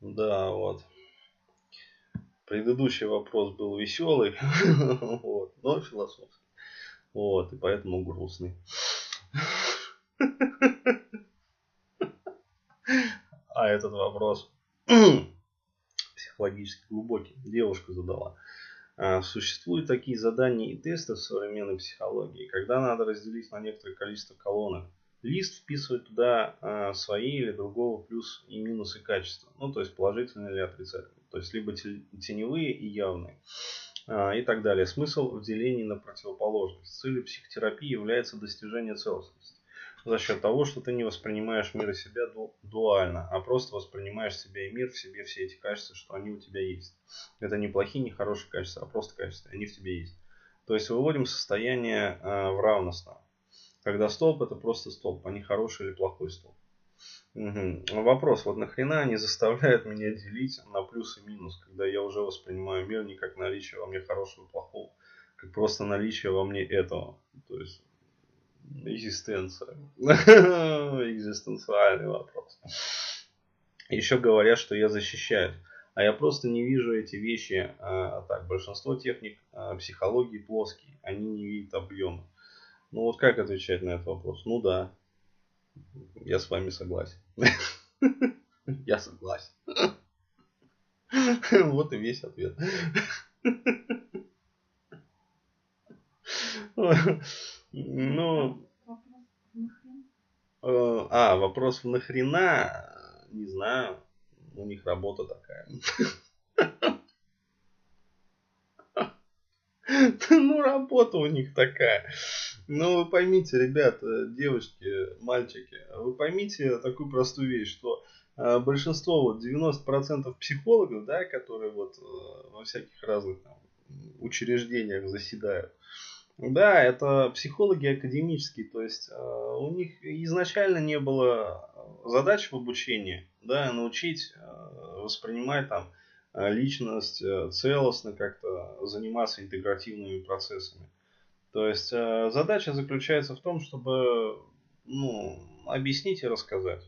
Да, вот. Предыдущий вопрос был веселый, вот, но философский. Вот, и поэтому грустный. А этот вопрос психологически глубокий. Девушка задала. А, существуют такие задания и тесты в современной психологии, когда надо разделить на некоторое количество колонок. Лист вписывает туда а, свои или другого плюс и минусы качества. Ну, то есть положительные или отрицательные. То есть либо теневые и явные. А, и так далее. Смысл в делении на противоположность. Целью психотерапии является достижение целостности за счет того, что ты не воспринимаешь мир и себя дуально, а просто воспринимаешь себя и мир в себе все эти качества, что они у тебя есть. Это не плохие, не хорошие качества, а просто качества, они в тебе есть. То есть выводим состояние э, в равностное. Когда столб это просто столб, а не хороший или плохой столб. Угу. Вопрос, вот нахрена они заставляют меня делить на плюс и минус, когда я уже воспринимаю мир не как наличие во мне хорошего и плохого, как просто наличие во мне этого. То есть Экзистенция. Экзистенциальный вопрос. Еще говорят, что я защищаю. А я просто не вижу эти вещи а, так. Большинство техник а, психологии плоские. Они не видят объема. Ну вот как отвечать на этот вопрос? Ну да. Я с вами согласен. Я согласен. Вот и весь ответ. Ну, э, а, вопрос в нахрена, не знаю, у них работа такая. Ну, работа у них такая. Ну, вы поймите, ребята, девочки, мальчики, вы поймите такую простую вещь, что э, большинство, вот 90% психологов, да, которые вот э, во всяких разных там, учреждениях заседают, да, это психологи академические, то есть э, у них изначально не было задач в обучении, да, научить э, воспринимать там личность э, целостно, как-то заниматься интегративными процессами. То есть э, задача заключается в том, чтобы ну, объяснить и рассказать.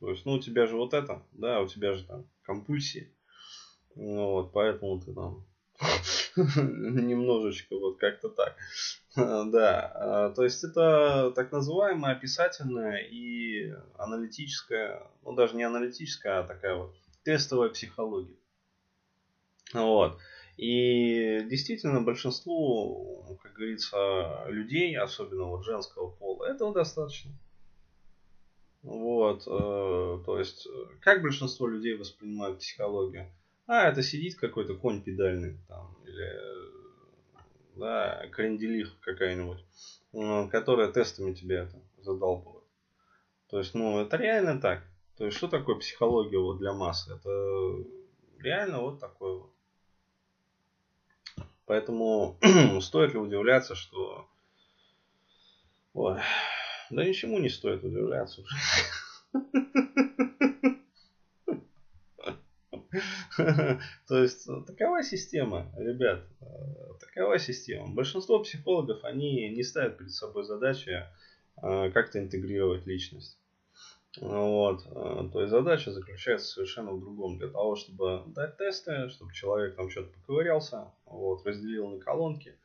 То есть, ну, у тебя же вот это, да, у тебя же там компульсии. Ну, вот, поэтому ты там Немножечко вот как-то так. Да, а, то есть это так называемая описательная и аналитическая, ну даже не аналитическая, а такая вот тестовая психология. Вот. И действительно большинству, как говорится, людей, особенно вот женского пола, этого достаточно. Вот, э, то есть, как большинство людей воспринимают психологию? А, это сидит какой-то конь педальный там, или да, кренделих какая-нибудь, которая тестами тебя это задолбывает. То есть, ну, это реально так. То есть, что такое психология вот для массы? Это реально вот такое вот. Поэтому стоит ли удивляться, что... Ой, да ничему не стоит удивляться уже. То есть э, такова система, ребят, э, такова система. Большинство психологов, они не ставят перед собой задачи э, как-то интегрировать личность. Вот. То есть задача заключается совершенно в другом. Для того, чтобы дать тесты, чтобы человек там что-то поковырялся, вот, разделил на колонки,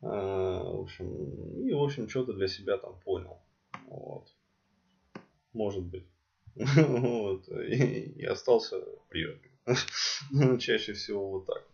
в общем, и, в общем, что-то для себя там понял. Вот. Может быть. Вот. И, и остался прежним. Чаще всего вот так.